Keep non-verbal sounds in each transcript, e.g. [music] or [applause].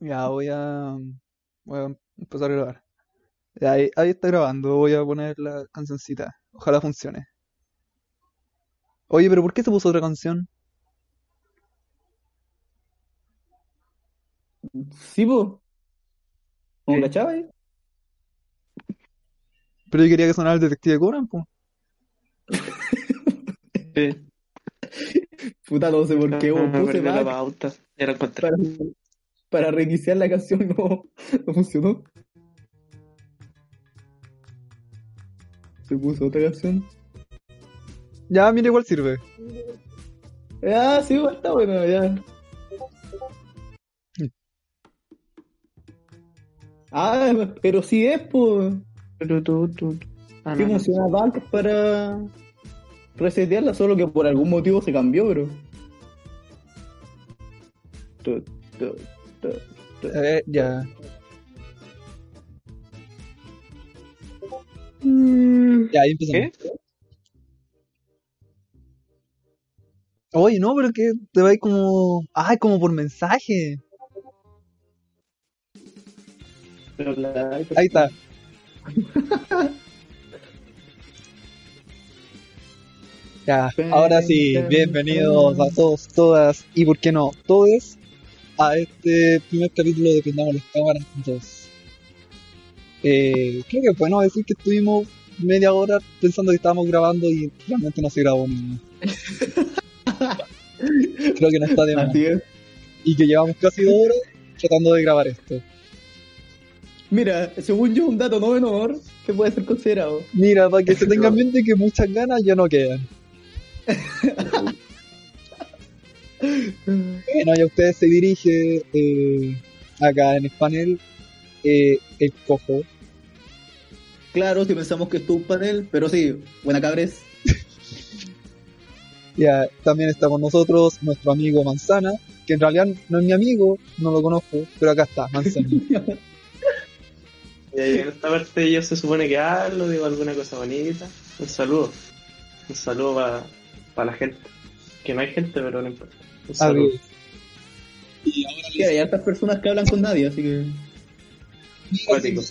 Ya voy a, voy a empezar a grabar. Ya, ahí, ahí está grabando, voy a poner la cancioncita. Ojalá funcione. Oye, pero ¿por qué se puso otra canción? Sí, po. ¿Cómo ¿Qué? cachabas? Pero yo quería que sonara el Detective Conan, pues. [laughs] Sí. Puta, no sé por qué, No weón. me Puse la pauta. Ya la encontré. para, para reiniciar la canción, no, no funcionó. Se puso otra canción. Ya, mira, igual sirve. Ah, sí, igual está bueno, ya. Ah, pero sí es, pues. Pero tú, tú. Ah, Sí no, Bank para resetearla, solo que por algún motivo se cambió, bro. Tu, tu, tu, tu. A ver, ya. Ya, ahí empezamos. ¿Qué? Oye, no, pero que te va a ir como. Ay, como por mensaje. Pero la- Ahí está. Ya, ahora sí, bienvenidos a todos, todas y por qué no, todos a este primer capítulo de Prendamos las Cámaras 2. Eh, creo que es bueno decir que estuvimos media hora pensando que estábamos grabando y realmente no se grabó ni [laughs] Creo que no está de más. Es. Y que llevamos casi dos horas tratando de grabar esto. Mira, según yo, un dato no menor que puede ser considerado. Mira, para que se [laughs] tengan en mente que muchas ganas ya no quedan. [laughs] Bueno, y a ustedes se dirige eh, acá en el panel eh, el cojo. Claro, si pensamos que es un panel, pero sí, buena cabres. [laughs] Ya, también está con nosotros nuestro amigo Manzana, que en realidad no es mi amigo, no lo conozco, pero acá está, Manzana. [laughs] Y ahí en esta parte yo se supone que hablo, digo alguna cosa bonita. Un saludo. Un saludo para la gente. Que no hay gente, pero no importa. Un A saludo. ver. Y ahora Sí, hay hartas personas que hablan con nadie, así que. Cuático.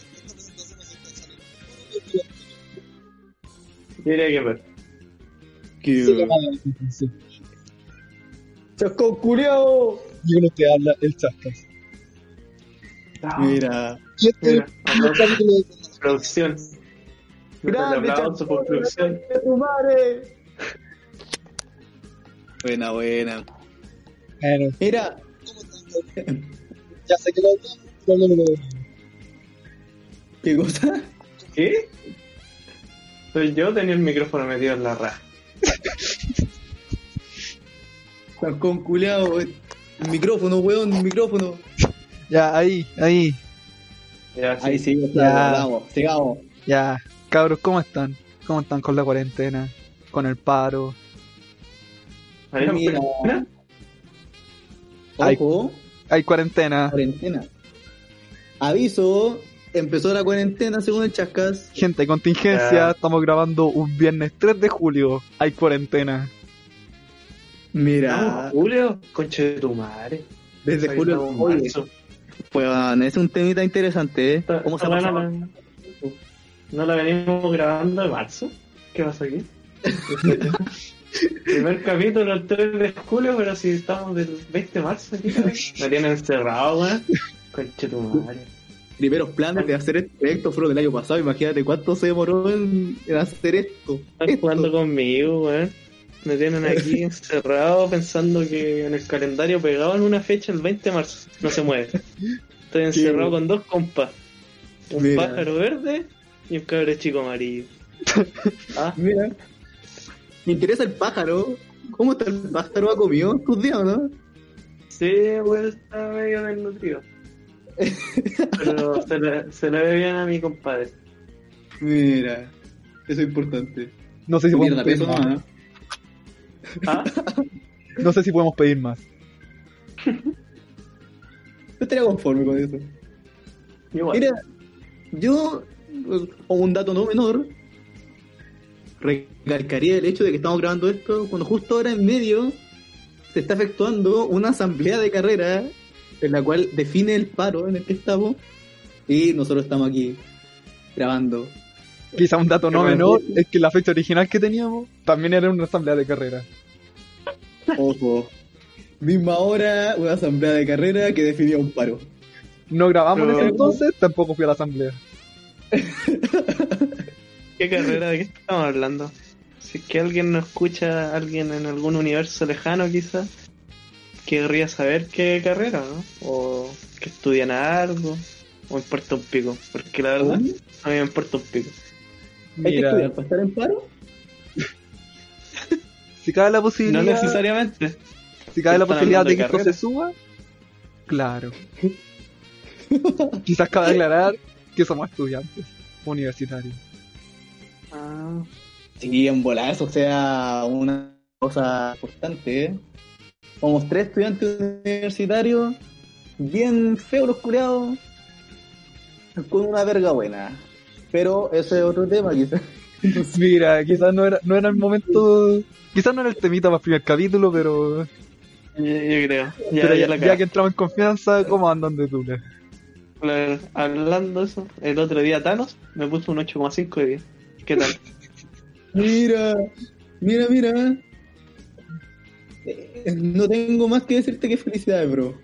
Yo diría que ver. definición. ¡Chascón culiao! Y uno que habla el chascas. Mira. Este Mira, de Producción. Grande, Un aplauso por producción. de tu madre. Buena, buena. Bueno, Mira, ya sé que lo pero no lo veo. ¿qué cosa? ¿Qué? Soy yo tenía el micrófono metido en la raja. Chascón culiao. El micrófono, weón, el micrófono. Ya, ahí, ahí. Ya, sí. Ahí sí, ya Ya. está, vamos, sigamos. Ya, cabros, ¿cómo están? ¿Cómo están con la cuarentena? Con el paro. Mira. Ojo, Hay cuarentena. cuarentena. Aviso, empezó la cuarentena según el Chascas. Gente, contingencia, estamos grabando un viernes 3 de julio. Hay cuarentena. Mira, Julio, conche de tu madre. desde Ahí julio. en marzo. pues bueno, es un temita interesante, ¿eh? ¿Cómo se weá no, la, no la venimos grabando de marzo. ¿Qué pasa aquí? [laughs] Primer capítulo el 3 de julio, pero si estamos del 20 de marzo aquí. Me tienen encerrado, weón. Conche tu madre. Primeros planes de hacer este proyecto fueron del año pasado. Imagínate cuánto se demoró en, en hacer esto. Están Esto. jugando conmigo, weón. Me tienen [laughs] aquí encerrado pensando que en el calendario pegado en una fecha el 20 de marzo. No se mueve. Estoy encerrado con dos compas. Un Mira. pájaro verde y un cabrón chico amarillo. [laughs] Ah, Mira, me interesa el pájaro. ¿Cómo está el pájaro? ¿Ha comido tus días, no? sí, weón, está medio desnutrido. [laughs] Pero se le, se le ve bien a mi compadre. Mira, eso es importante. No sé si podemos a pedir peso, más. ¿no? Ah, [laughs] No sé si podemos pedir más. Yo estaría conforme con eso. igual. Mira, yo, como un dato no menor, recalcaría el hecho de que estamos grabando esto cuando justo ahora en medio se está efectuando una asamblea de carrera en la cual define el paro en el que estamos y nosotros estamos aquí grabando. Quizá un dato no menor es que la fecha original que teníamos también era una asamblea de carrera. Ojo. Misma hora, una asamblea de carrera que definía un paro. No grabamos en ese entonces, tampoco fui a la asamblea. [laughs] [laughs] ¿Qué carrera? ¿De qué estamos hablando? Si es que alguien nos escucha, alguien en algún universo lejano quizás, querría saber qué carrera, ¿no? O que estudian algo, o importa un pico. Porque la verdad, ¿Cómo? a mí me importa un pico. ¿Hay que estudiar para estar en paro? si cabe la No posibilidad, necesariamente. si cabe la posibilidad de de que esto se suba, claro. [laughs] Quizás cabe aclarar que somos estudiantes universitarios. Sí, en volar, eso sea una cosa importante, ¿eh? Somos tres estudiantes universitarios, bien feos los curados, con una verga buena. Pero ese es otro tema, quizás. [laughs] Mira, quizás no era, no era el momento, quizás no era el temita para el primer capítulo, pero, yo, yo creo. Ya, pero ya ya, la ya cago. que entramos en confianza, ¿cómo andan de? Claro, Hablando de eso, el otro día Thanos me puso un 8,5 de 10. ¿Qué tal? [laughs] Mira, mira, mira. No tengo más que decirte que felicidades, bro.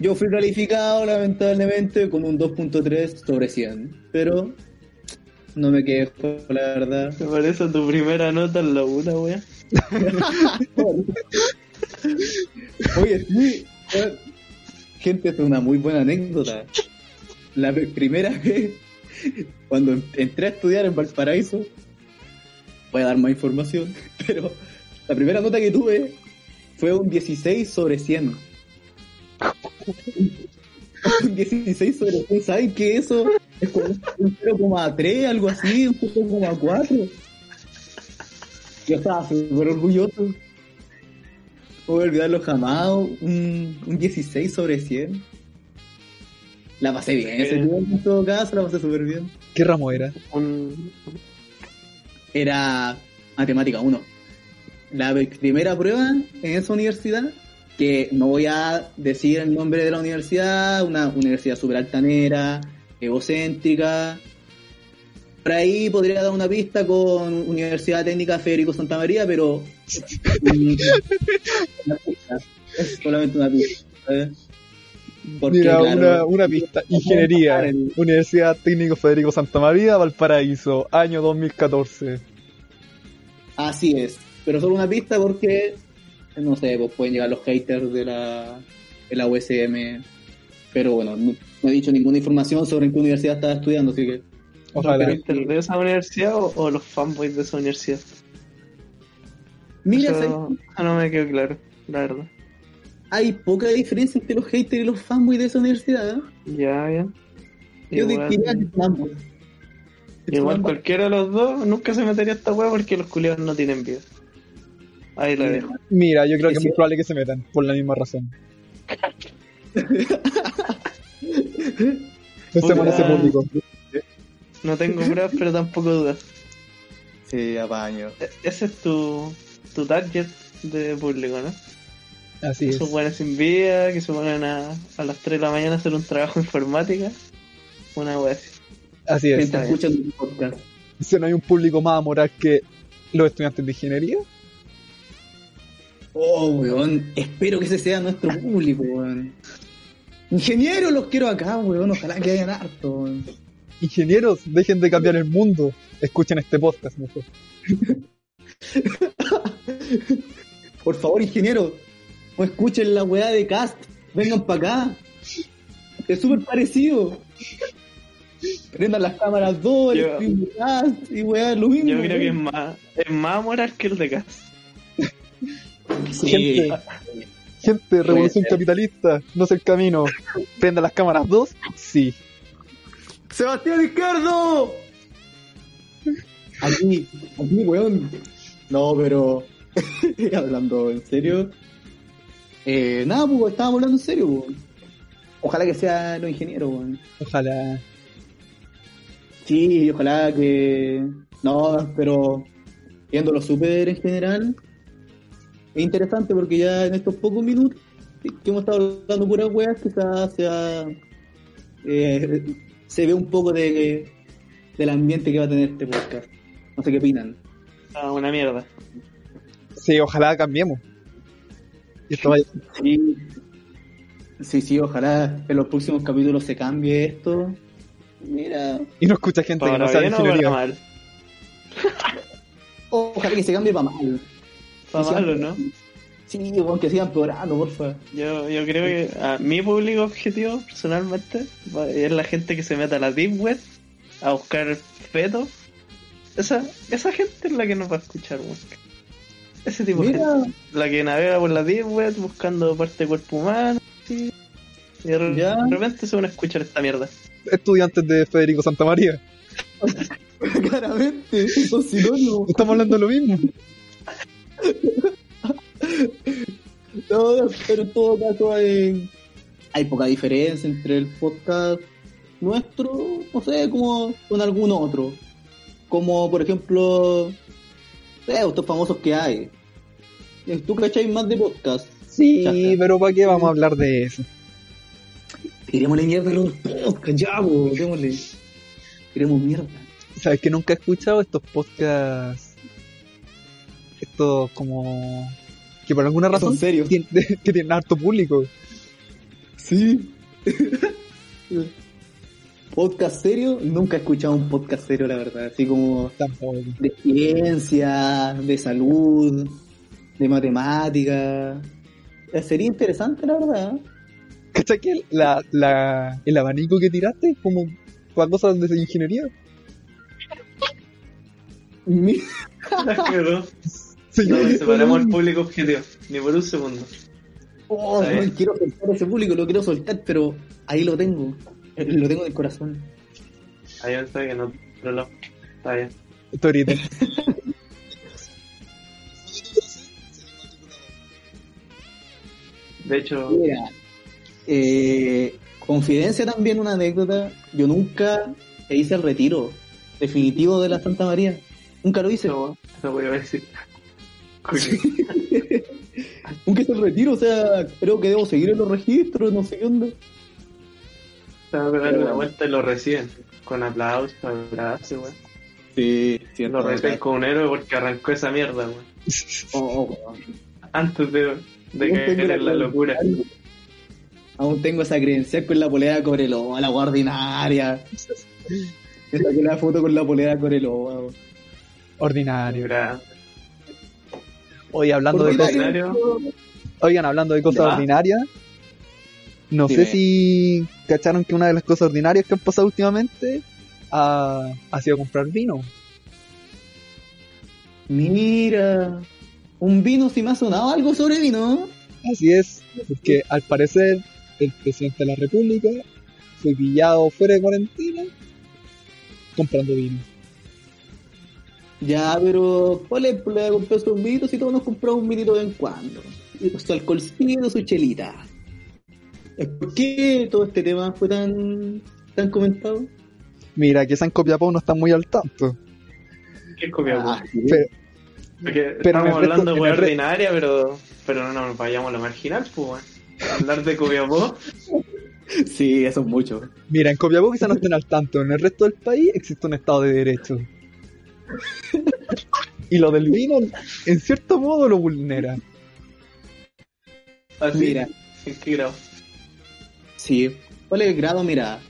Yo fui calificado, lamentablemente, con un 2.3 sobre 100. Pero no me quejo, la verdad. Me parece tu primera nota en la una, wea. [laughs] Oye, sí. Gente, es una muy buena anécdota. La primera [laughs] vez, cuando entré a estudiar en Valparaíso, voy a dar más información, [laughs] pero la primera nota que tuve fue un 16 sobre 100. [laughs] Un 16 sobre 100, ¿saben qué eso? Es como un 0,3, algo así, un 0,4. Yo estaba súper orgulloso. No voy a olvidarlo jamás, un, un 16 sobre 100. La pasé bien ese Eh. tiempo en todo caso, la pasé súper bien. ¿Qué ramo era? Un... Era matemática 1. La primera prueba en esa universidad, que no voy a decir el nombre de la universidad, una universidad súper altanera, egocéntrica. Por ahí podría dar una pista con Universidad Técnica Federico Santa María, pero mm, es solamente una pista. Porque, Mira, claro, una, una pista. Ingeniería, el- Universidad Técnico Federico Santa María, Valparaíso, año 2014. Así es, pero solo una pista porque, no sé, pues pueden llegar los haters de la, de la USM. Pero bueno, no, no he dicho ninguna información sobre en qué universidad estaba estudiando, así que. Ojalá. Pero- ¿Pero de esa universidad o, o los fanboys de esa universidad? Mira, eso no me quedó claro, la verdad. Hay poca diferencia entre los haters y los fanboys de esa universidad. ¿eh? Ya, ya. Yo Igual, diría que. Son igual cualquiera de los dos nunca se metería a esta wea porque los culiados no tienen vida. Ahí la dejo. Mira, yo creo que es Sí. muy probable que se metan, por la misma razón. [laughs] Pensemos en ese Puta. público. No tengo pruebas, pero tampoco dudas. Sí, apaño. E- Ese es tu, tu target de público, ¿no? Así es. Esos buenos sin vida, que se ponen a, a las 3 de la mañana a hacer un trabajo de informática. Una wea así. Así es. Mientras escuchan un podcast. Si no hay un público más amoral que los estudiantes de ingeniería, Oh, weón, espero que ese sea nuestro público, weón. Ingenieros los quiero acá, weón, ojalá que hayan harto, weón. ingenieros, dejen de cambiar el mundo. Escuchen este podcast mejor. [laughs] Por favor, ingenieros, no escuchen la weá de cast, vengan para acá. Es súper parecido. Prendan las cámaras 2, el Yo- stream de cast y weá, lo mismo. Yo creo que es más, es más moral que el de Cas. Sí. Gente, gente, revolución capitalista, no es el camino. Prenda las cámaras 2, sí. ¡Sebastián Izquierdo! Aquí, aquí, weón. No, pero. [laughs] hablando en serio. Eh, nada, pues, estábamos hablando en serio, weón. Ojalá que sea los ingenieros, weón. Ojalá. Sí, ojalá que. No, pero. Viéndolo súper en general. es interesante porque ya en estos pocos minutos que hemos estado hablando puras weas, quizás sea, eh, se ve un poco de, del ambiente que va a tener este podcast. No sé qué opinan. Ah, una mierda. Sí, ojalá cambiemos. Y esto vaya- Sí, sí, sí, ojalá en los próximos capítulos se cambie esto. Mira, Y no escucha gente que ¿Para no sabe ingeniería. mal? [laughs] ojalá que se cambie para mal. Para Sí, mal o sí. no. Sí, bueno, que sigan empeorando, porfa. Yo, yo creo que a mi público objetivo, personalmente, va- es la gente que se mete a la Deep Web a buscar fetos. Esa, esa gente es la que nos va a escuchar, weón. Ese tipo de gente. La que navega por la Deep Web buscando parte del cuerpo humano. Y de, Ya. de repente se van a escuchar esta mierda. Estudiantes de Federico Santa María. [laughs] claramente, son sinónimos. Estamos hablando de lo mismo. No, pero en todo caso hay, hay poca diferencia entre el podcast nuestro, no sé, como con algún otro. Como por ejemplo, sé, estos famosos que hay. ¿Tú cacháis más de podcast? Sí, Ya. pero ¿para qué vamos a hablar de eso? Tirémosle mierda a los podcasts, ya, po, démosle. Tiremos mierda. ¿Sabes que nunca he escuchado estos podcasts? Estos como... Que por alguna razón ¿Son serios? [laughs] que tienen harto público. Sí. [laughs] podcast serio, nunca he escuchado un podcast serio, la verdad. Así como Tampoco. de ciencia, de salud, de matemática. Eh, Sería interesante, la verdad. ¿Cachai que la, la, el abanico que tiraste es como para cosas de ingeniería? Sí, no separemos el público objetivo, ni por un segundo. Oh, no, quiero soltar ese público, lo quiero soltar, pero ahí lo tengo. [laughs] Lo tengo en el corazón. Un que no, pero no. Está bien. Esto ahorita. De hecho, Mira, eh, confidencia también, una anécdota. Yo nunca hice el retiro definitivo de la Santa María. Nunca lo hice. eso, eso voy a decir. [laughs] Nunca hice el retiro, o sea, creo que debo seguir en los registros, no sé qué onda. Se va a pegar una vuelta y lo reciben. Con aplausos, abrazos, weón. Sí, Lo reciben como un héroe porque arrancó esa mierda, weón. [laughs] Oh, oh, Antes de, de tengo en la locura. Aún tengo esa creencia con la polera de Coreloa, la guardinaria. Me [laughs] saqué la foto con la polera de Coreloa. weón. Ordinario. Gra- Hoy hablando de cosas, Ordinario. oigan, hablando de cosas ordinarias, no Dime. sé si cacharon que una de las cosas ordinarias que han pasado últimamente ha, ha sido comprar vino. Mira, un vino si me ha sonado algo sobre vino. Así es, porque al parecer el presidente de la República fue pillado fuera de cuarentena comprando vino. Ya, pero ¿cuál es el problema de comprar un vinito si todos nos compramos un vinito de vez en cuando? Y Su alcoholcito, su chelita. ¿Por qué todo este tema fue tan, tan comentado? Mira, que San Copiapó no está muy al tanto. ¿Qué es Copiapó? Ah, sí. Pero, Porque pero en estamos hablando de weá ordinaria, pero, pero no nos vayamos a lo marginal, pues. Hablar de Copiapó. [laughs] sí, eso es mucho. mira, en Copiapó quizá no estén al tanto, en el resto del país existe un Estado de Derecho. [laughs] Y lo del vino, en cierto modo, lo vulnera. Así. Mira. ¿En qué grado? Sí. ¿Cuál es el grado? Mira,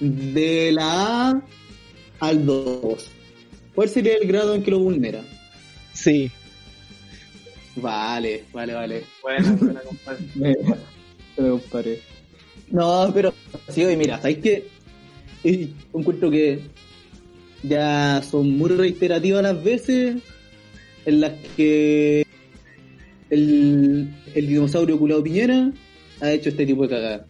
de la A al 2. ¿Cuál sería el grado en que lo vulnera? Sí, Vale, vale, vale. Bueno, [laughs] buena compadre. Me, me comparé. No, pero sí, oye, mira, ¿sabéis qué? Y encuentro que ya son muy reiterativas las veces en las que el, el dinosaurio culado Piñera ha hecho este tipo de cagada.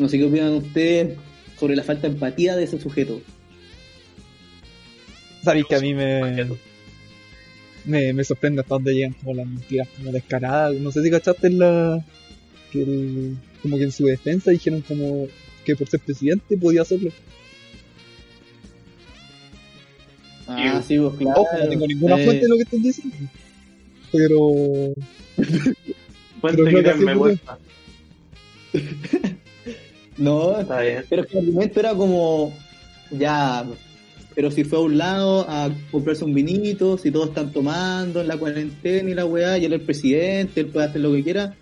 No sé qué opinan ustedes sobre la falta de empatía de ese sujeto. sabéis que a mí me, me, me sorprende hasta dónde llegan como las mentiras como descaradas. No sé si cachaste en la. que el- como que en su defensa dijeron como que por ser presidente podía hacerlo. Ah, sí, pues claro. Ojo, no tengo ninguna Eh, fuente de lo que están diciendo. pero. Cuenta Pero que me gusta. No, Está bien. pero que el argumento era como, ya, pero si fue a un lado a comprarse un vinito, si todos están tomando en la cuarentena y la weá, y él es el presidente, él puede hacer lo que quiera,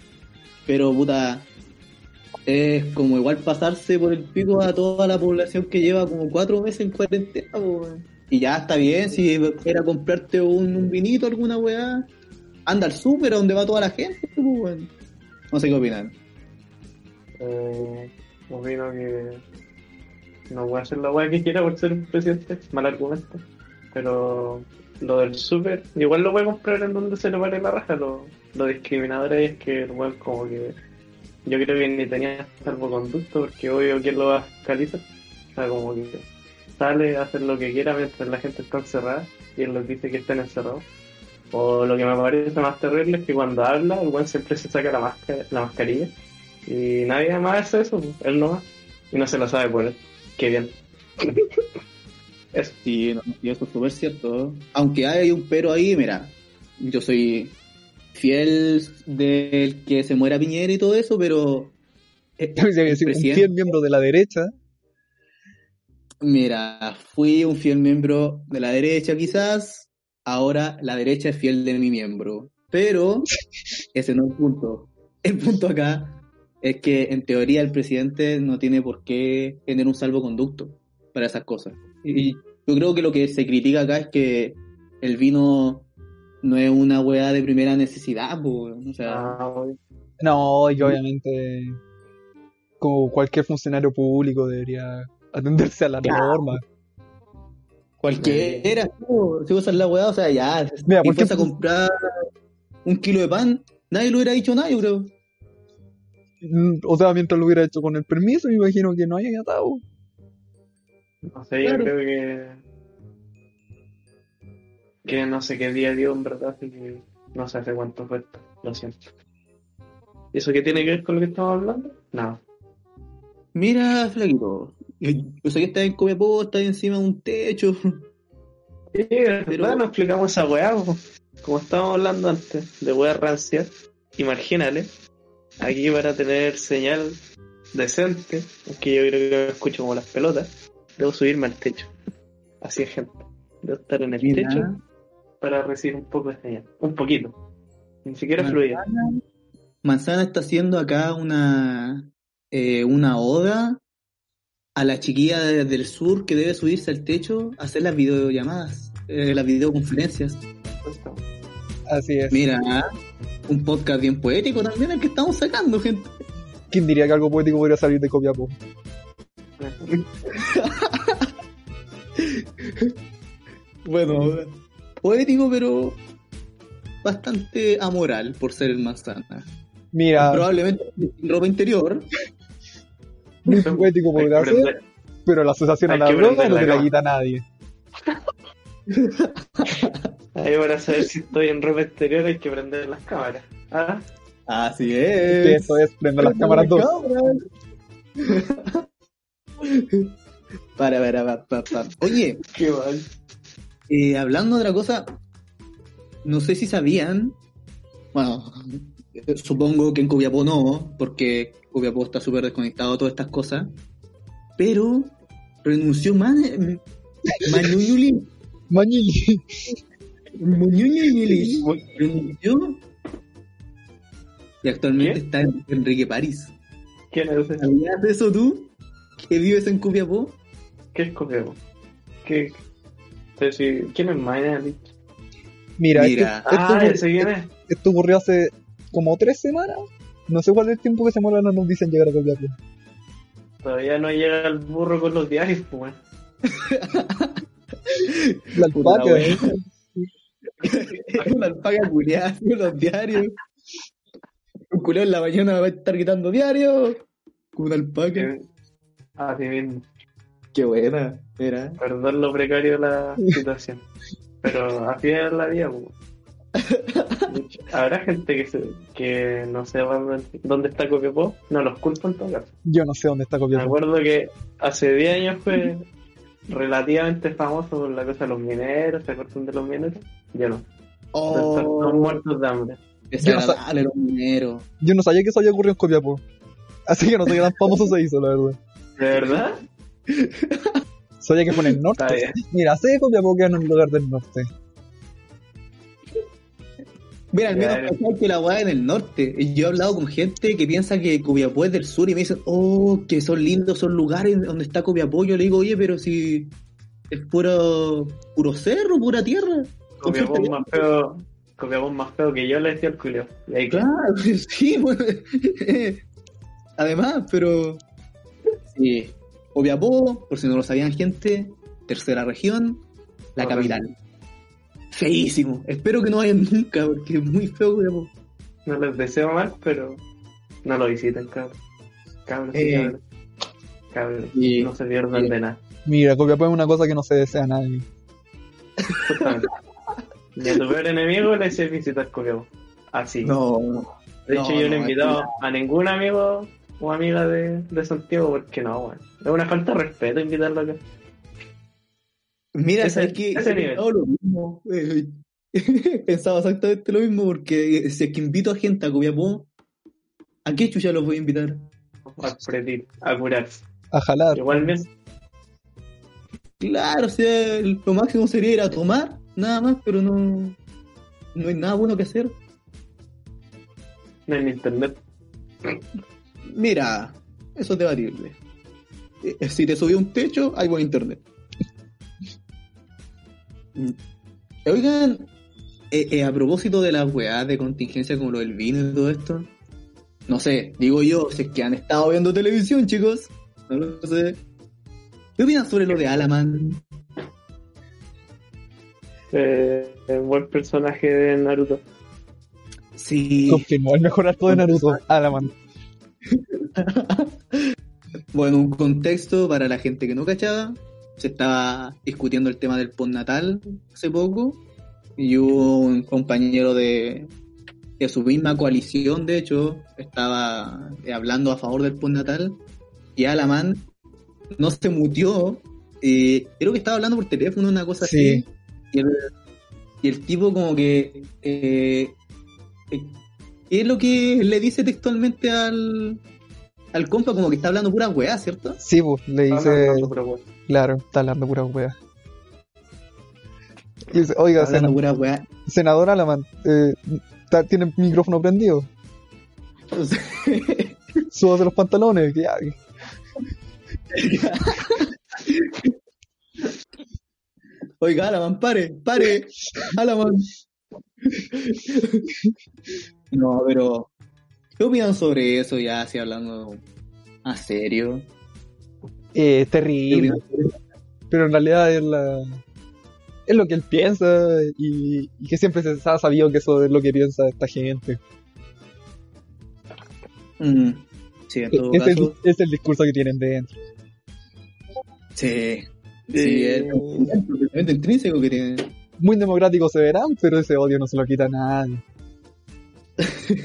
pero puta, es como igual pasarse por el pico a toda la población que lleva como cuatro meses en cuarentena, weón. Y ya está bien, si era comprarte un, un vinito, alguna weá, anda al súper a donde va toda la gente, weón. No sé qué opinan. Eh, opino que no voy a hacer la weá que quiera por ser un presidente, mal argumento. Pero lo del súper, igual lo voy a en donde se le vale la raja. Lo, lo discriminador ahí es que el weón como que yo creo que ni tenía salvoconducto porque obvio quién lo va a fiscalizar. O sea, como que sale a hacer lo que quiera mientras la gente está encerrada y él les dice que estén encerrados. O lo que me parece más terrible es que cuando habla, el weón siempre se saca la, máscara, la mascarilla y nadie más hace eso, él no más. Y no se lo sabe poner. Qué bien. Eso. [laughs] Sí, no, y eso es súper cierto. Aunque hay un pero ahí, mira, yo soy fiel del que se muera Piñera y todo eso, pero... [laughs] el un presidente- fiel miembro de la derecha. Mira, fui un fiel miembro de la derecha quizás, ahora la derecha es fiel de mi miembro. Pero [laughs] ese no es el punto. El punto acá es que en teoría el presidente no tiene por qué tener un salvoconducto para esas cosas. Y yo creo que lo que se critica acá es que el vino no es una weá de primera necesidad, po, o sea, Ah. No, y obviamente, como cualquier funcionario público, debería atenderse a la Claro. norma. cualquiera, si usas la weá, o sea, ya, Mira, si ¿por qué fuese a comprar un kilo de pan, nadie lo hubiera dicho nada, yo creo. Mm, O sea, mientras lo hubiera hecho con el permiso, me imagino que no haya atado. No sé, yo creo que. Que no sé qué día dio en verdad, así que no sé hace cuánto fue esto. Lo siento. ¿Y eso qué tiene que ver con lo que estamos hablando? No. Mira, flaquito, yo, yo sé que estás en Copiapó, estás encima de un techo. Sí, Pero- verdad, no explicamos esa weá, como estábamos hablando antes, de weas rancias y marginales. Aquí para tener señal decente, aunque yo creo que me escucho como las pelotas, debo subirme al techo. Así es, gente. Debo estar en el Mira. techo para recibir un poco de señal. Un poquito. Ni siquiera Manzana- fluida. Manzana está haciendo acá una, eh, una oda a la chiquilla de- del sur que debe subirse al techo a hacer las videollamadas, eh, las videoconferencias. Así es. Mira, un podcast bien poético también el que estamos sacando, gente. ¿Quién diría que algo poético podría salir de Copiapó? [laughs] Bueno, poético, pero bastante amoral por ser el manzana. Mira, Probablemente sin ropa interior. muy poético podría ser, pero la asociación a la que droga no te la quita nadie. [laughs] Ahí para saber si estoy en ropa exterior hay que prender las cámaras. Ah, Así es. eso es prender las cámaras dos. [laughs] Para, para, para, para, para. Oye, qué mal. eh, hablando de otra cosa, no sé si sabían, bueno, supongo que en Copiapó no, porque Copiapó está súper desconectado de todas estas cosas, pero renunció Man [laughs] Manueli, Mañili. Manueli, renunció y actualmente ¿Qué? está en Enrique París. ¿Quién es ese? ¿Sabías de eso tú? ¿Que vives en Copiapó? ¿Qué escogemos? ¿Qué? Pero si- ¿Quién es Maynard? Mira, Mira. Esto, esto Ah, ocurrió- ese quién es. esto ocurrió hace como tres semanas. No sé cuál es el tiempo que se mueran las noticias en llegar a Copiapó. Todavía no llega el burro con los diarios, pues. [laughs] La. Una alpaca culiada haciendo los diarios. Un culeo en la mañana va a estar gritando diario. Con una alpaca. Así mismo. Qué buena. Era. Perdón lo precario de la situación. Pero así es la vida, pues. Habrá gente que, se, que no sepa dónde, está Copiapó. No los culpo en todo caso. Yo no sé dónde está Me Copiapó. acuerdo que hace 10 años fue relativamente famoso por la cosa de los mineros, ¿se acuerdan de los mineros? Yo no. Están todos muertos de hambre. Desagradable los mineros. Yo no sabía que eso había ocurrido en Copiapó. Así que no sé qué tan famoso se hizo, la verdad. ¿De verdad? [laughs] Sabía que fue en el norte. Mira, sé que Copiapó queda en un lugar del norte. Mira, al menos cachai que la weá en el norte. Yo he hablado con gente que piensa que Copiapó es del sur y me dicen, oh, que son lindos, son lugares donde está Copiapó. Yo le digo, oye, pero si es puro, puro cerro, pura tierra. Copiapó es más feo. Más feo que yo le decía al culio. Y ahí que- Claro, [laughs] sí, bueno. [laughs] Además, pero. Sí. Copiapó, por si no lo sabían, gente, tercera región, la capital. Feísimo. Espero que no vayan nunca, porque es muy feo Copiapó. No les deseo mal, pero no lo visiten, cabrón. Cabrón, sí, Eh, cabrón. Cabrón, y- no se pierdan y- de nada. Mira, Copiapó es una cosa que no se desea a nadie. [laughs] A tu peor enemigo le hice visitar Copiapó. Así. No, de hecho, no, yo no he invitado es a ningún amigo o amiga de, de Santiago porque no, weón. Es una falta de respeto invitarlo acá. Mira, Ese- ¿sabes qué? ese He nivel. pensado lo mismo. Eh, [laughs] Pensaba exactamente lo mismo, porque si es que invito a gente a Copiapó, ¿a qué chucha los voy a invitar? A pretir, a curarse. A jalar. Igual bien, Claro, o sea, lo máximo sería ir a tomar, nada más, pero no, no hay nada bueno que hacer. no en internet. Mira, eso es debatible. Eh, Si te subí a un techo, hay buen internet. Mm. Oigan, eh, eh, a propósito de las weas de contingencia como lo del vino y todo esto, no sé, digo yo, si es que han estado viendo televisión, chicos, no lo sé. ¿Qué opinan sobre lo de Alaman? Eh, buen personaje de Naruto. Sí. Confirmó el mejor arco de Naruto. Alaman. [laughs] Bueno, un contexto para la gente que no cachaba. Se estaba discutiendo el tema del postnatal hace poco. Y hubo un compañero de, de su misma coalición, de hecho, estaba eh, hablando a favor del postnatal. Y Alaman no se mutió. eh, creo que estaba hablando por teléfono, una cosa Sí. así. Y el, y el tipo como que... eh, eh, ¿Qué es lo que le dice textualmente al, al compa? Como que está hablando pura weá, ¿cierto? Sí, pues, le dice. pero bueno. Claro, está hablando pura wea. Y dice, oiga, Está hablando sena- pura weá. senador Alaman, eh, ¿tiene el micrófono prendido? [laughs] Súbase los pantalones. Ya. [laughs] Oiga, Alaman, pare, pare, Alaman. No, pero. ¿Qué opinan sobre eso ya, así hablando a serio? Eh, ¿Qué terrible. Pero en realidad es la. Es lo que él piensa y, y que siempre se ha sabido que eso es lo que piensa esta gente. Mm, Sí, en todo Es el, caso. es el discurso que tienen dentro. Sí. Sí, Eh, es un intrínseco que tiene. Muy democráticos se verán, pero ese odio no se lo quita a nadie. [laughs]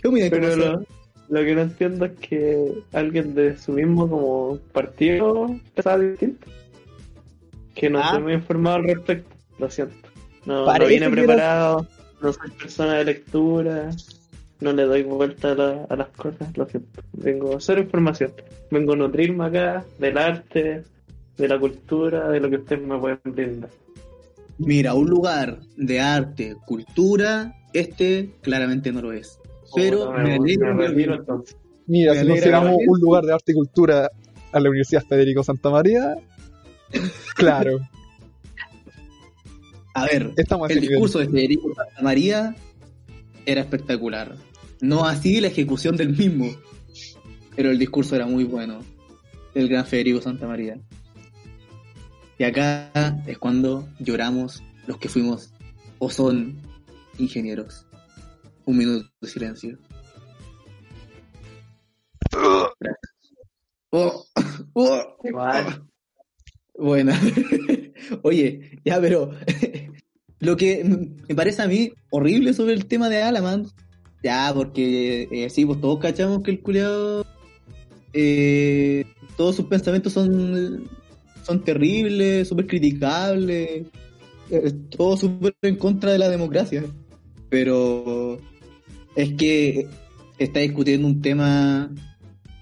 Pero lo, lo que no entiendo es que alguien de su mismo como partido pensaba distinto. Que no Ah. estoy muy informado al respecto, lo siento. No, no vine preparado, no soy persona de lectura, no le doy vuelta a, la- a las cosas, lo siento. Vengo a hacer información, vengo a nutrirme acá del arte, de la cultura, de lo que ustedes me pueden brindar. Mira, un lugar de arte, cultura, este claramente no lo es. Pero Puta, me me, alegro me entonces. Mira, Me si consideramos un lugar de arte y cultura a la Universidad Federico Santa María, [laughs] claro, A ver, estamos el discurso de Federico Santa María era espectacular. No así la ejecución del mismo. Pero el discurso era muy bueno. El gran Federico Santa María. Y acá es cuando lloramos los que fuimos o son ingenieros. Un minuto de silencio. [laughs] Oh, oh, Igual. Buena. [laughs] Oye, ya, pero [laughs] lo que me parece a mí horrible sobre el tema de Alaman, ya, porque eh, sí, pues todos cachamos que el culiado, eh, todos sus pensamientos son, son terribles, súper criticables, eh, todo súper en contra de la democracia. Pero es que está discutiendo un tema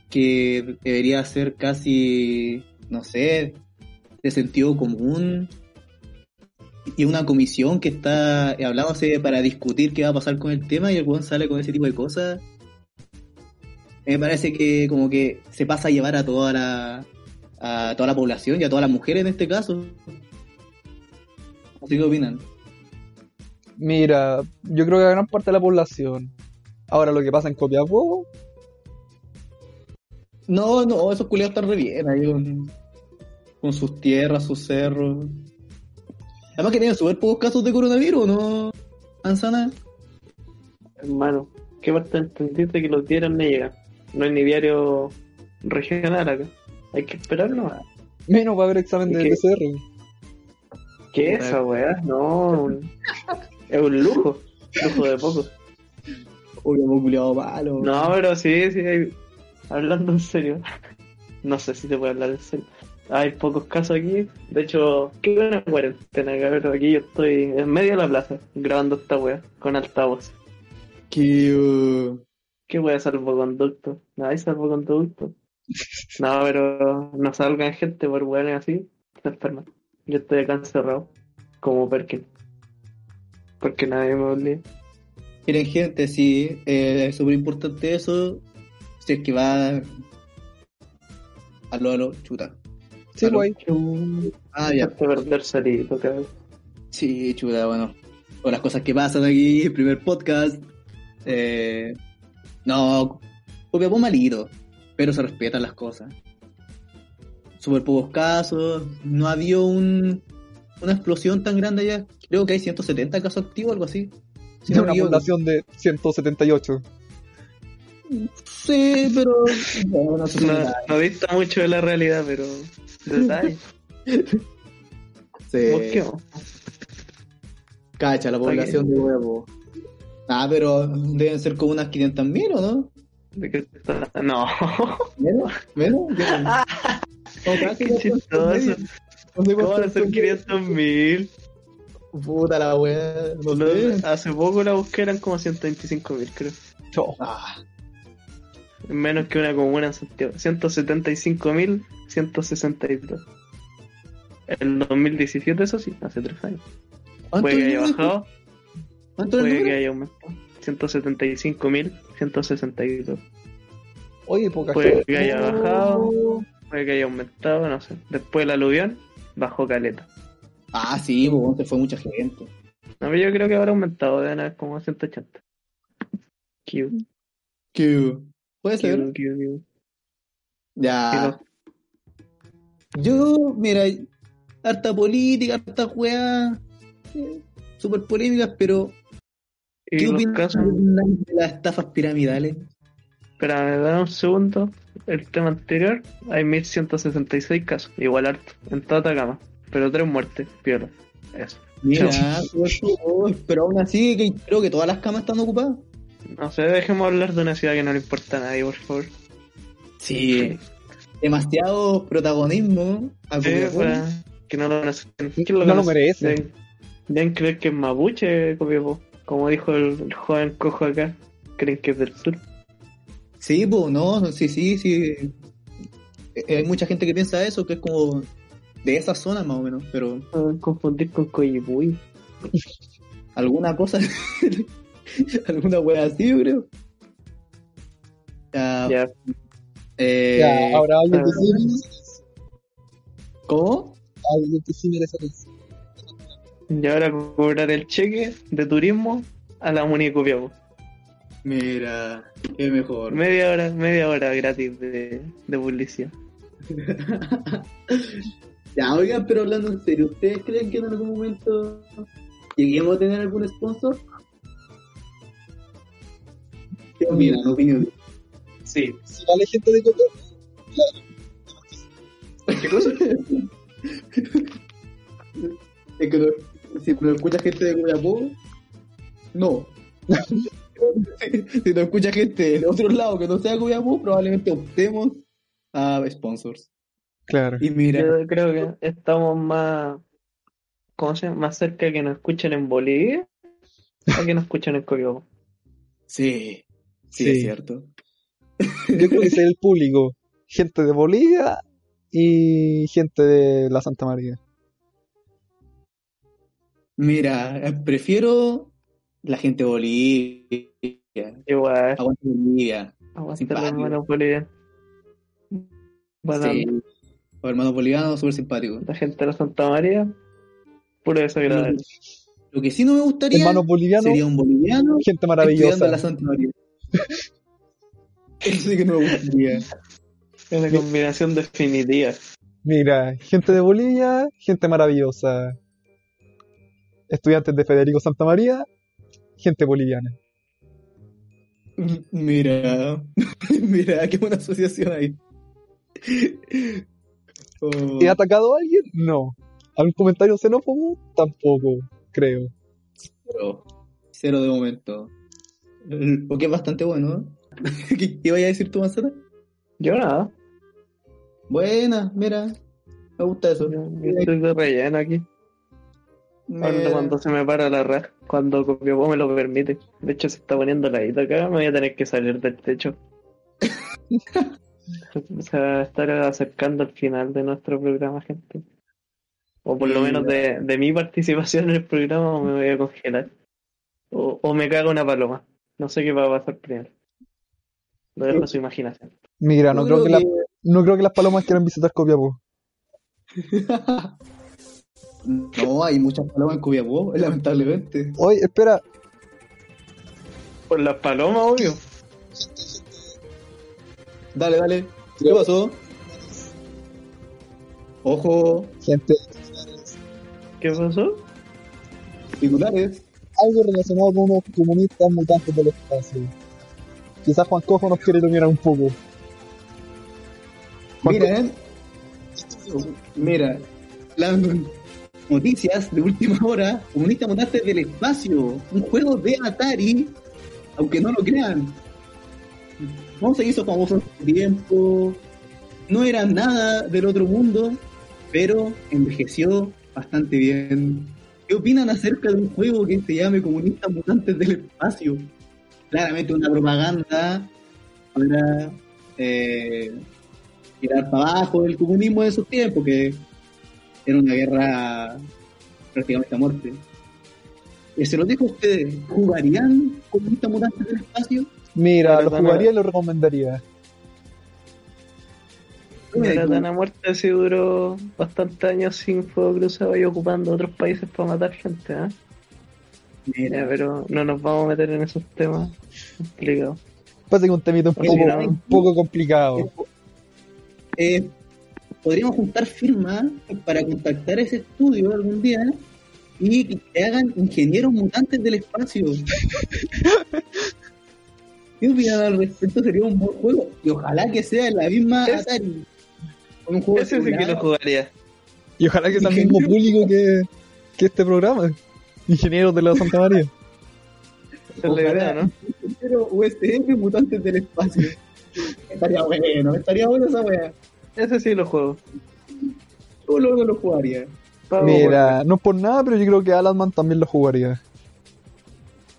que debería ser casi, no sé, de sentido común. Y una comisión que está hablándose para discutir qué va a pasar con el tema y el weón sale con ese tipo de cosas. Me parece que como que se pasa a llevar a toda la a toda la población y a todas las mujeres en este caso. ¿Qué opinan? Mira, yo creo que a gran parte de la población. Ahora lo que pasa en Copiapó, No, no, esos culiados están re bien ahí con, con sus tierras, sus cerros. Además que tienen súper pocos casos de coronavirus, ¿no? Manzana. Hermano, ¿qué parte entendiste que los diarios no llegan? No hay ni diario regional acá. Hay que esperarlo. menos va a haber examen de ¿Qué? PCR. ¿Qué es esa weá? No, un- es un lujo. Lujo de poco. Uy, hemos culiado malo. No, pero sí, sí, hay- hablando en serio. No sé si te puedo hablar en serio. Hay pocos casos aquí. De hecho, qué buena cuarentena, cabrón. Aquí yo estoy en medio de la plaza grabando esta weá con altavoz. Que, uh, ¿Qué wea salvoconducto? No hay salvoconducto. No, pero no salgan gente por weones así. Se enferman. Yo estoy acá encerrado. Como Perkin. Porque nadie me obliga. Miren, gente, sí, eh, es súper importante eso. Si es que va. Aló, aló, chuta. Sí, Aló. guay. Ah, ya. Perder cabrón. Sí, chuta, bueno. O las cosas que pasan aquí, el primer podcast. Eh, no, Copiapó malito, pero se respetan las cosas. Súper pocos casos, no ha habido un, una explosión tan grande allá. Creo que hay 170 casos activos, algo así. Si no una población de 178. Sí, pero. bueno, no sé si No, [laughs] no dista mucho de la realidad, pero. Detalle. [laughs] Sí. Busquemos. Cacha, la población de huevo. Ah, pero deben ser como unas 500 mil, ¿o no? ¿De qué está- No. [laughs] No, casi, Qué no, chistoso. no ¿Cómo van a ser son. 500 mil? Puta la wea, no sé. Hace poco la busqué eran como 125 mil, creo. Ah, Menos que una comuna en Santiago. 175.162. El 2017, eso sí, hace tres años. ¿Cuánto Puede que haya bajado, ¿Cuánto puede que haya aumentado. 175.162. Oye, poca Puede gente. que haya bajado, puede que haya aumentado, no sé. Después del aluvión, bajó caleta. Ah, sí, se fue mucha gente. No, yo creo que habrá aumentado, deben haber como 180. Cute, ¿Qué? ¿Puede ser? Ya. Yo, mira, harta política, harta weá. eh, Súper polémicas, pero Y ¿qué los opinas casos, de las estafas piramidales? espera, me da un segundo. El tema anterior, hay 1166 casos, igual harto, en toda Atacama, pero tres muertes, piola. Eso. Mira, pero aún así que creo que todas las camas están ocupadas. No sé, dejemos hablar de una ciudad que no le importa a nadie, por favor. Sí. Demasiado protagonismo a Sí, que no lo. ¿Quién No lo conoce? merece. Deben, deben creer que es mapuche, Copiapó. Como dijo el, el joven cojo acá, creen que es del sur. Sí, pues, no, sí, sí, sí. Eh, Hay mucha gente que piensa eso, que es como de esa zona más o menos, pero confundir con Coyipuy. [laughs] alguna cosa, [laughs] alguna wea así, yo creo. Ya, Ya, eh, Ya, ahora alguien que ah. sí merece. ¿Cómo? Alguien que sí merece eso. Y ahora cobrar el cheque de turismo a la Muni de Copiapó. Mira, qué mejor. Media hora, media hora gratis de, de publicidad. [laughs] Ya, oigan, pero hablando en serio, ¿ustedes creen que en algún momento lleguemos a tener algún sponsor? ¿Qué opinan? Opinión. Sí. Si vale gente de Copiapó, ¿Qué cosa? Es que no, si no escucha gente de Copiapó, no. [laughs] si no escucha gente de otros lados que no sea Copiapó, probablemente optemos a sponsors. Claro. Y mira, Yo creo que estamos más ¿cómo se llama? Más cerca que nos escuchen en Bolivia o que nos escuchen en Copiapó. Sí, sí, Sí. es cierto. Yo creo que es el público. Gente de Bolivia y gente de la Santa María. Mira, eh, prefiero la gente de Bolivia. Igual, Aguante Bolivia. aguante los hermanos bolivianos. Bueno, Sí. Los hermanos bolivianos, súper simpáticos. la gente de la Santa María, puro desagradable. Lo que sí no me gustaría Hermanos bolivianos, sería un boliviano gente maravillosa. la Santa María. Eso sí que no me gustaría. [laughs] Es la combinación definitiva. Mira, gente de Bolivia, gente maravillosa. Estudiantes de Federico Santa María, gente boliviana. Mira, [laughs] mira, qué buena asociación ahí. Oh, ¿He atacado a alguien? No. ¿Algún comentario xenófobo? Tampoco, creo. cero, cero de momento. Porque es bastante bueno. ¿eh? [laughs] ¿Qué, qué vaya a decir tu manzana? Yo nada, Buena, mira. Me gusta eso. yo, yo estoy de relleno aquí. Cuando, cuando se me para la red, cuando Copiapó me lo permite. De hecho, se está poniendo la ida acá, me voy a tener que salir del techo. [laughs] se va a estar acercando al final de nuestro programa, gente. O por lo menos de, de mi participación en el programa, o me voy a congelar. O, o me cago una paloma. No sé qué va a pasar primero. Lo dejo a su imaginación. Mira, no creo, que la- no creo que las palomas quieran visitar Copiapó. [laughs] No, hay muchas palomas en Copiapó, [laughs] lamentablemente. Oye, espera, Por las palomas, obvio. Dale, dale. ¿Qué pasó? Ojo, gente, ¿Qué pasó? titulares. algo relacionado con unos comunistas mutantes del espacio. Quizás Juan Cojo nos quiere iluminar un poco. Juan Mira, ¿eh? Noticias de última hora, Comunistas Mutantes del Espacio, un juego de Atari, aunque no lo crean. No se hizo famoso en su tiempo, no era nada del otro mundo, pero envejeció bastante bien. ¿Qué opinan acerca de un juego que se llame Comunistas Mutantes del Espacio? Claramente una propaganda para eh, tirar para abajo el comunismo de esos tiempos, que era una guerra prácticamente a muerte. Eh, se los dejo a ustedes, ¿jugarían comunistas mutantes del espacio? Mira, lo jugaría y lo recomendaría. Yo me Era dedico- tan a muerte si duró bastantes años sin fuego cruzado y ocupando otros países para matar gente. Ya, Mira, pero no nos vamos a meter en esos temas complicados. Parece que un temito un poco, no. un poco complicado. eh, podríamos juntar firmas para contactar ese estudio algún día y que te hagan ingenieros mutantes del espacio. [laughs] ¿Qué opinan al respecto? Sería un buen juego y ojalá que sea en la misma Es- Atari. Un juego Ese sí que lo jugaría. Y ojalá que sea el mismo público que, que este programa. Ingenieros de la Santa María. Esa es la Ojalá. idea, ¿no? Pero USM Mutantes del Espacio. estaría bueno, estaría bueno esa wea. Ese sí lo juego. Yo luego lo jugaría. Pago Mira, no es por nada, pero yo creo que Alanman también lo jugaría.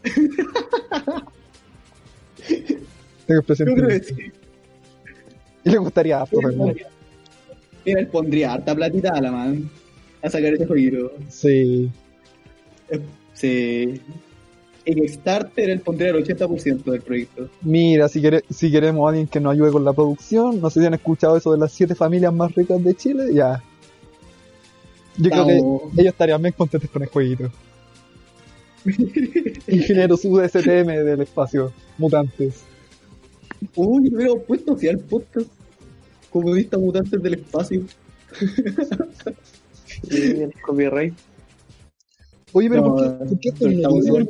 [laughs] Tengo Yo creo que sí. Y le gustaría harto también. Mira, él pondría harta platita a la man a sacar ese jueguito. Sí. Sí. En Kickstarter él pondría el 80% del proyecto. Mira, si, quere- si queremos a alguien que nos ayude con la producción, no sé si han escuchado eso de las siete familias más ricas de Chile, ya. Yo creo que ellos estarían bien contentos con el jueguito. [laughs] Ingenieros USTM del espacio, mutantes. Uy, me hubiera puesto hacia el podcast. Comunistas mutantes del espacio. Y el copyright. Oye, pero No, ¿por, qué, por qué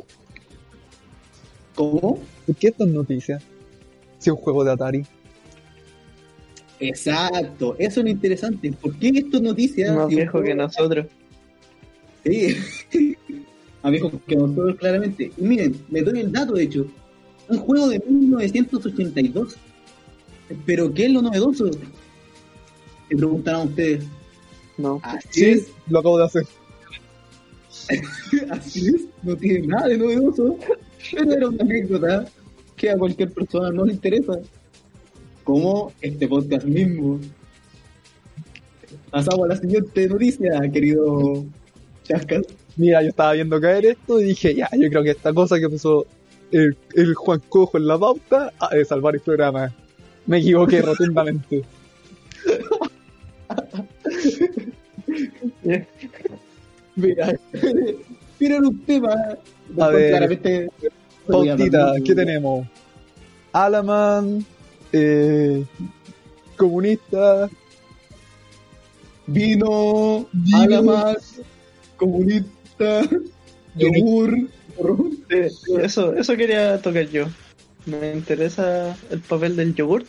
¿Cómo? ¿Por qué esto es noticia? Si es un juego de Atari. Exacto, eso es lo interesante. ¿Por qué esto es noticia? Más Si viejo juego- que nosotros. Sí, [laughs] más viejo que nosotros, claramente. Y miren, me doy el dato, de hecho. Un juego de 1982. ¿Pero qué es lo novedoso? Se preguntarán ustedes. No. Así Sí, es, lo acabo de hacer. [laughs] Así es, no tiene nada de novedoso, pero era una anécdota que a cualquier persona no le interesa. Como este podcast mismo. Pasamos a la siguiente noticia, querido Chascas. Mira, yo estaba viendo caer esto y dije, ya, yo creo que esta cosa que puso el, el Juan Cojo en la pauta ha de salvar el programa. Me equivoqué [laughs] rotundamente. [laughs] Mira, [laughs] miren un tema. A ver. claramente. Pautita, ¿qué tenemos? Alaman, eh, comunista, Vino. Alamas, comunista, yogur. Sí, eso, eso quería tocar yo. Me interesa el papel del yogur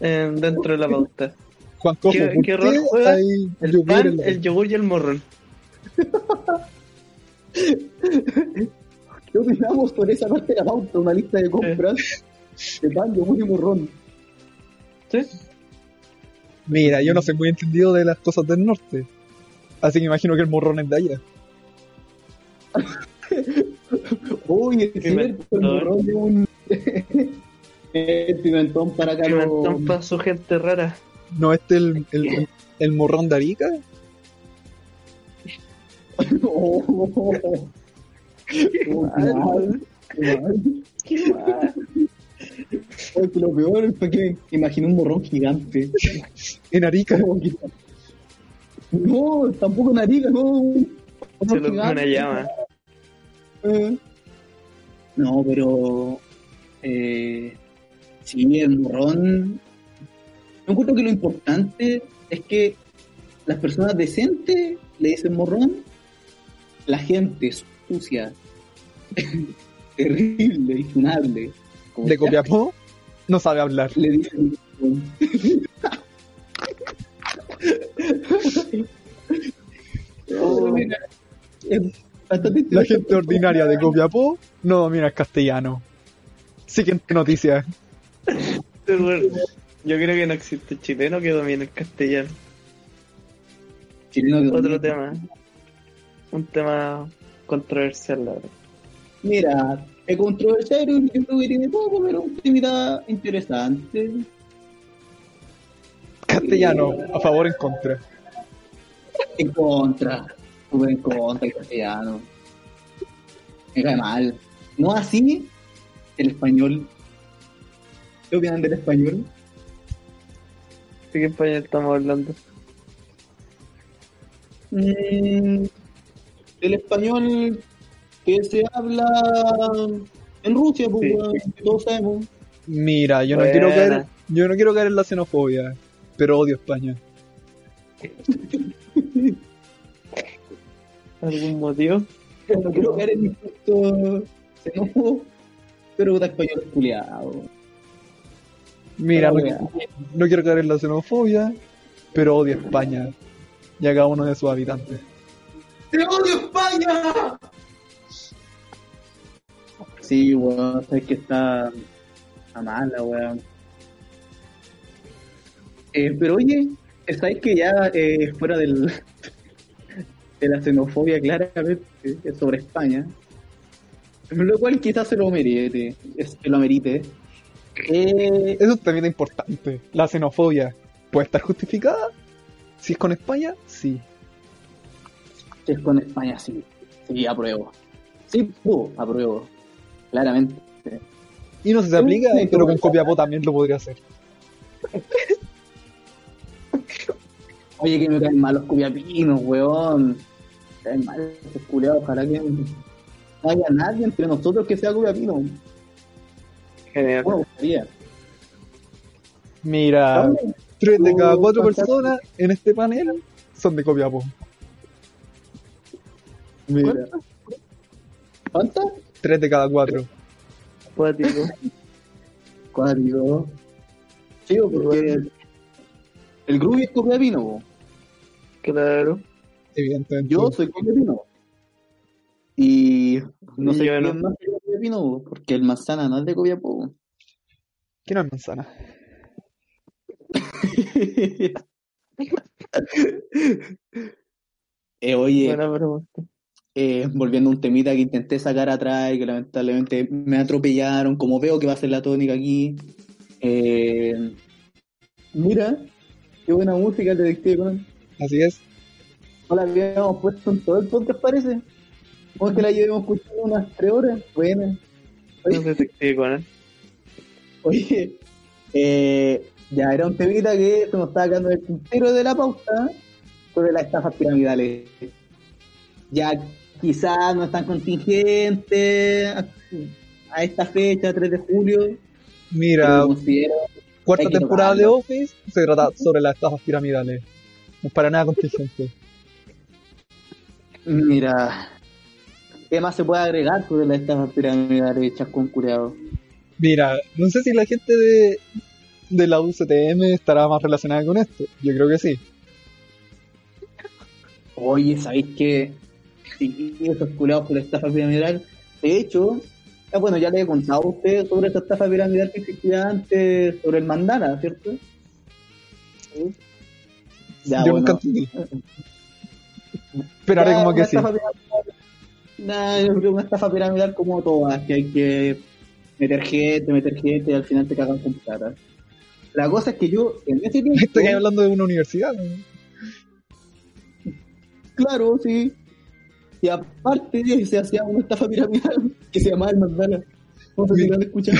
eh, dentro de la pauta. Juan Cojo, ¿Qué- ¿por qué rol juega El yogur pan, el yogur y el morrón. [laughs] ¿Qué opinamos por esa parte de la pauta? Una lista de compras de pan, yogur y morrón. ¿Sí? Mira, yo no soy muy entendido de las cosas del norte. Así que imagino que el morrón es de allá. [laughs] Uy, es Pimentón. cierto, el morrón de un. [laughs] el pimentón para acá. Pimentón lo- para su gente rara. ¿No este el, el, el morrón de Arica? [laughs] Oh, qué mal, qué mal. Qué lo peor fue que me imaginé un morrón gigante. En Arica. No, tampoco nariga, no. un Se lo una llama. Eh. No, pero. Eh, sí, el morrón. Yo encuentro que lo importante es que las personas decentes le dicen morrón, la gente sucia, [laughs] terrible, infunable, como De Copiapó no sabe hablar. le dicen. [laughs] Oh, mira, La gente ordinaria de Copiapó no domina el castellano. Siguiente noticia. [laughs] Yo creo que no existe chileno que domine el castellano. Chileno que Otro domina- tema. Un tema controversial, la verdad. Mira, es controversial, yo creo que tiene poco, pero una actividad interesante. Castellano, a favor o en contra. En contra, súper en contra el castellano. Me cae mal. No así el español. ¿Qué opinan del español? ¿De qué español estamos hablando? Mm, el español que se habla en Rusia, pues, Sí. todos sabemos. Mira, yo no quiero caer, yo no quiero caer en la xenofobia, pero odio España. ¿Algún motivo? Yo no quiero caer en insultos xenófobos, pero puta español es culiado. Mira, no, no quiero caer en la xenofobia, pero odio España y a cada uno de sus habitantes. ¡Te odio España! Sí, weón, es que está, está mala, weón. Eh, pero oye, ¿sabes que ya eh, fuera del, [laughs] de la xenofobia claramente es sobre España? Lo cual quizás se lo merite, se lo amerite. Eh, Eso también es importante. La xenofobia puede estar justificada. Si es con España, sí. es con España, sí. Sí, apruebo. Sí, uh, apruebo. Claramente. Y no sé si se aplica, Sí, pero con. Copiapó también lo podría hacer. [laughs] Oye, que me caen mal los cubiapinos, weón. Me caen mal esos culiados. Ojalá que no haya nadie entre nosotros que sea cubiapino. Genial. Bueno, me gustaría. Mira, ¿Dónde? tres de cada Oh, cuatro personas en este panel son de Copiapó. Mira, ¿Cuántas? Tres de cada cuatro. Acuático. Cuatro. Sí, porque el, el Grubi es cubiapino, po. Claro. Evidentemente. Yo soy cubiapino. Y no Y sé yo quién no. más es cubiapino, po, porque el manzana no es de Copiapó. ¿Quién es manzana? [laughs] Eh, oye, Buena pregunta. Eh, volviendo a un temita que intenté sacar atrás y que lamentablemente me atropellaron, como veo que va a ser la tónica aquí. Eh, mira, qué buena música el detective Conan. Así es. No la habíamos puesto en todo el podcast, parece. ¿Cómo es que la llevamos escuchando unas tres horas? Bueno. No detective Conan. [laughs] Oye, eh, ya era un temita que se nos estaba quedando el tintero de la pauta sobre las estafas piramidales. Ya quizás no es tan contingente a, esta fecha, 3 de julio. Mira, cuarta temporada de. Office se trata sobre las estafas piramidales. No es para nada contingente. Mira, ¿qué más se puede agregar sobre las estafas piramidales chascón cureado? Mira, no sé si la gente de, de la UCTM estará más relacionada con esto. Yo creo que sí. Oye, ¿sabéis que sí, esos culados por estafa piramidal? De hecho, ah, bueno, ya le he contado a usted sobre esa estafa piramidal que existía antes, sobre el mandala, ¿cierto? Sí. Ya, Yo bueno. nunca. [laughs] Pero ahora Ya, como que sí. estafa piramidal- Nah, yo creo que una estafa piramidal como todas, que hay que meter gente, meter gente y al final te cagan con plata. La cosa es que yo, en ese [laughs] tiempo... Estoy hablando de una universidad. ¿no? Claro, sí. Y aparte se hacía una estafa piramidal que se llamaba el mandala. No sé si lo han escuchado.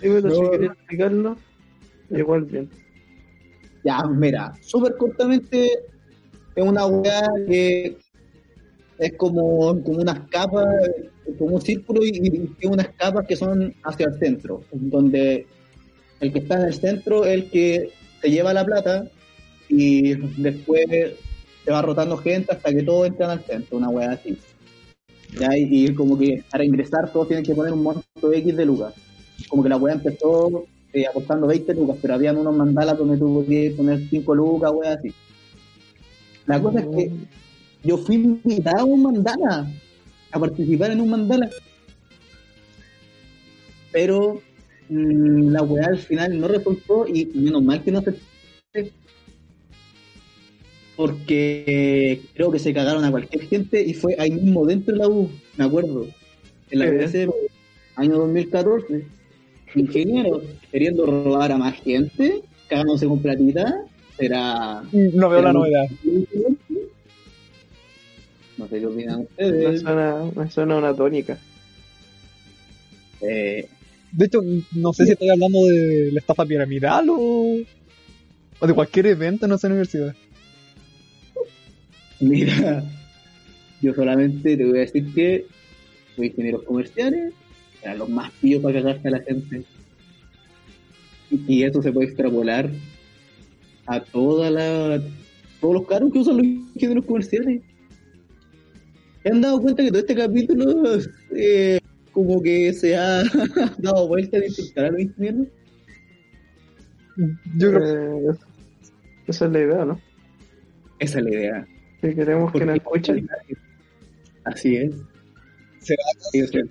Pero No. si quieres explicarlo, igual bien. ya, mira, súper cortamente es una weá que es como, como unas capas, como un círculo y, y tiene unas capas que son hacia el centro, donde el que está en el centro es el que se lleva la plata y después se va rotando gente hasta que todos entran al centro, una weá así. Ya, y, y como que para ingresar todos tienen que poner un monto X de lucas. Como que la weá empezó eh, apostando 20 lucas, pero habían unos mandalas donde tú podías poner 5 lucas, weá así. La cosa es que yo fui invitado a un mandala, a participar en un mandala. Pero mm, la weá al final no resultó y menos mal que no se porque creo que se cagaron a cualquier gente y fue ahí mismo dentro de la U, me acuerdo, en la UCM, año 2014, ingenieros queriendo robar a más gente, cagándose con platita, será... No veo la novedad. No sé qué opinan Me ustedes. suena, me suena una tónica. Eh, De hecho, no sé si estoy hablando de la estafa piramidal o, o de cualquier evento en esa universidad. [laughs] Mira, yo solamente te voy a decir que los ingenieros comerciales eran los más pillos para cagarse a la gente. Y eso se puede extrapolar a toda la, todos los cargos que usan los ingenieros comerciales. ¿Se han dado cuenta que todo este capítulo eh, como que se ha [laughs] dado vuelta de insultar a los ingenieros? Yo creo Eh, esa es la idea, ¿no? Esa es la idea. Si queremos que nos escuchen. Así es. ¿Será Ellos se-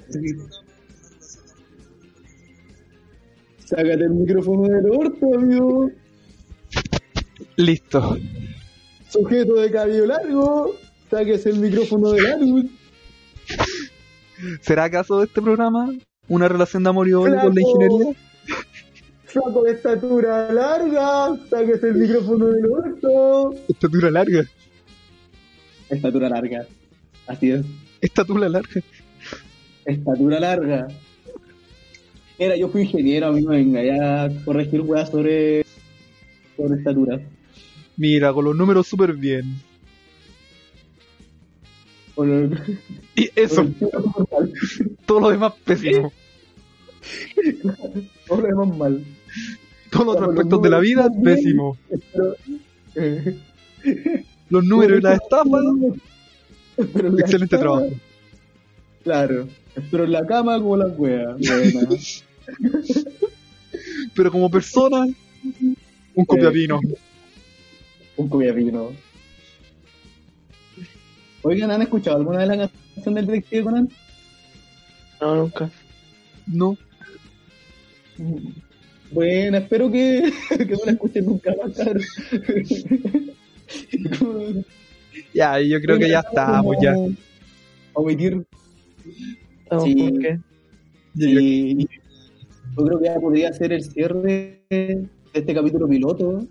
Sácate el micrófono del orto, amigo. listo. Sujeto de cabello largo. Sáquese el micrófono del ánus. ¿Será acaso este programa una relación de amor y odio con la ingeniería? Flaco de estatura larga. Sáquese el micrófono del orto. Estatura larga. Estatura larga. Así es. Estatura larga. Estatura larga. Era, yo fui ingeniero, a mí me venga ya a corregir weas sobre, sobre estatura. Mira, con los números súper bien. Y eso, todo lo demás pésimo. [laughs] Por lo demás mal. Todos los otros aspectos de la vida, pésimo. Pero, [laughs] eh, Los números y las estafas, pero en la excelente cama, trabajo. Claro, pero en la cama como la wea. [laughs] Pero como persona, un copiapino. Un copiapino. Oigan, ¿han escuchado alguna de las canciones del Detective Conan? No, nunca. No. Bueno, espero que, [laughs] que no la escuchen nunca más, cabrón. [laughs] Ya, yo creo que ya estamos, ya. Omitir. ¿Estamos Sí. por qué? Y yo creo que ya podría ser el cierre de este capítulo piloto.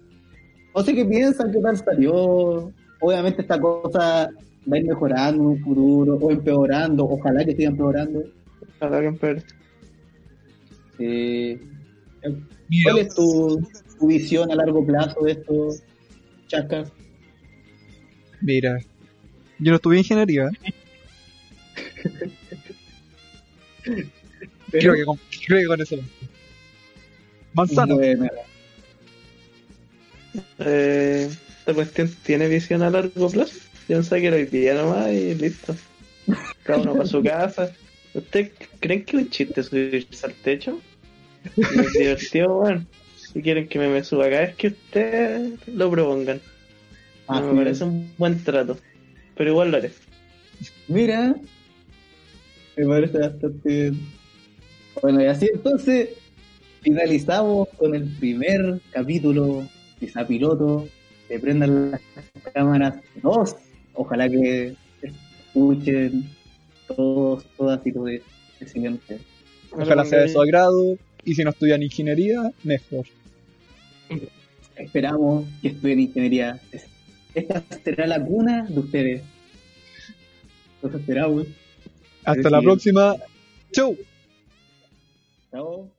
No sé qué piensan, qué tal salió. Obviamente esta cosa va a ir mejorando en un futuro o empeorando. Ojalá que siga empeorando. Ojalá que empeore. Eh, ¿Cuál es tu, tu visión a largo plazo de esto, Chacas? Mira, yo no estudié ingeniería. [laughs] Creo que con, creo que con eso. Manzano. Bueno, Eh, esta cuestión tiene visión a largo plazo. Yo pensaba que hoy día nomás y listo. Cada uno para su [laughs] casa. ¿Ustedes creen que es un chiste subirse al techo? Es divertido, bueno. Si quieren que me, me suba acá, es que ustedes lo propongan. No así me parece un buen trato. Pero igual lo haré. Mira, me parece bastante bien. Bueno, y así entonces finalizamos con el primer capítulo, quizá piloto, de Prendan las Cámaras 2. Ojalá que escuchen todos, todas y todos el siguiente. Ojalá sea de su agrado. Y si no estudian ingeniería, mejor. Esperamos que estudien ingeniería. Esta será la cuna de ustedes. Los esperamos. Hasta la Sí. próxima. Chau. Chao.